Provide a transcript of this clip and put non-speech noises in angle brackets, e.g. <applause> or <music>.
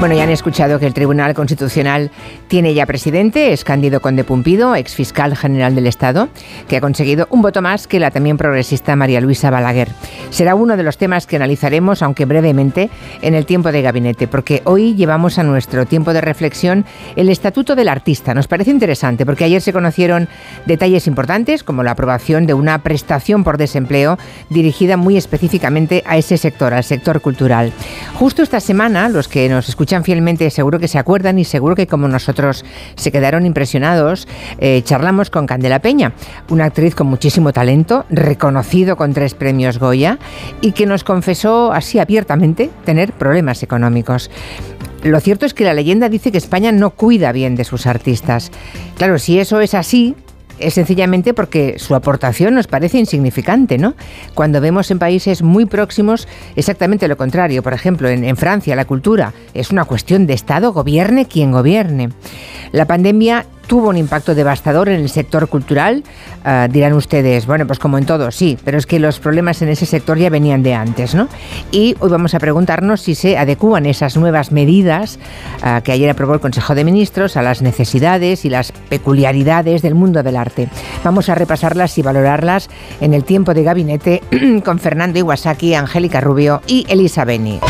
Bueno, ya han escuchado que el Tribunal Constitucional tiene ya presidente, es Cándido Conde Pumpido, ex fiscal general del Estado, que ha conseguido un voto más que la también progresista María Luisa Balaguer. Será uno de los temas que analizaremos, aunque brevemente, en el tiempo de gabinete, porque hoy llevamos a nuestro tiempo de reflexión el Estatuto del Artista. Nos parece interesante porque ayer se conocieron detalles importantes, como la aprobación de una prestación por desempleo dirigida muy específicamente a ese sector, al sector cultural. Justo esta semana, los que nos escuchan fielmente, seguro que se acuerdan y seguro que como nosotros se quedaron impresionados, eh, charlamos con Candela Peña, una actriz con muchísimo talento, reconocido con tres premios Goya y que nos confesó así abiertamente tener problemas económicos. Lo cierto es que la leyenda dice que España no cuida bien de sus artistas. Claro, si eso es así, es sencillamente porque su aportación nos parece insignificante, ¿no? Cuando vemos en países muy próximos exactamente lo contrario. Por ejemplo, en, en Francia la cultura es una cuestión de Estado, gobierne quien gobierne. La pandemia tuvo un impacto devastador en el sector cultural. Uh, dirán ustedes, bueno, pues como en todo, sí, pero es que los problemas en ese sector ya venían de antes, ¿no? Y hoy vamos a preguntarnos si se adecúan esas nuevas medidas uh, que ayer aprobó el Consejo de Ministros a las necesidades y las peculiaridades del mundo del arte. Vamos a repasarlas y valorarlas en el tiempo de gabinete <clears throat> con Fernando Iwasaki, Angélica Rubio y Elisa Beni.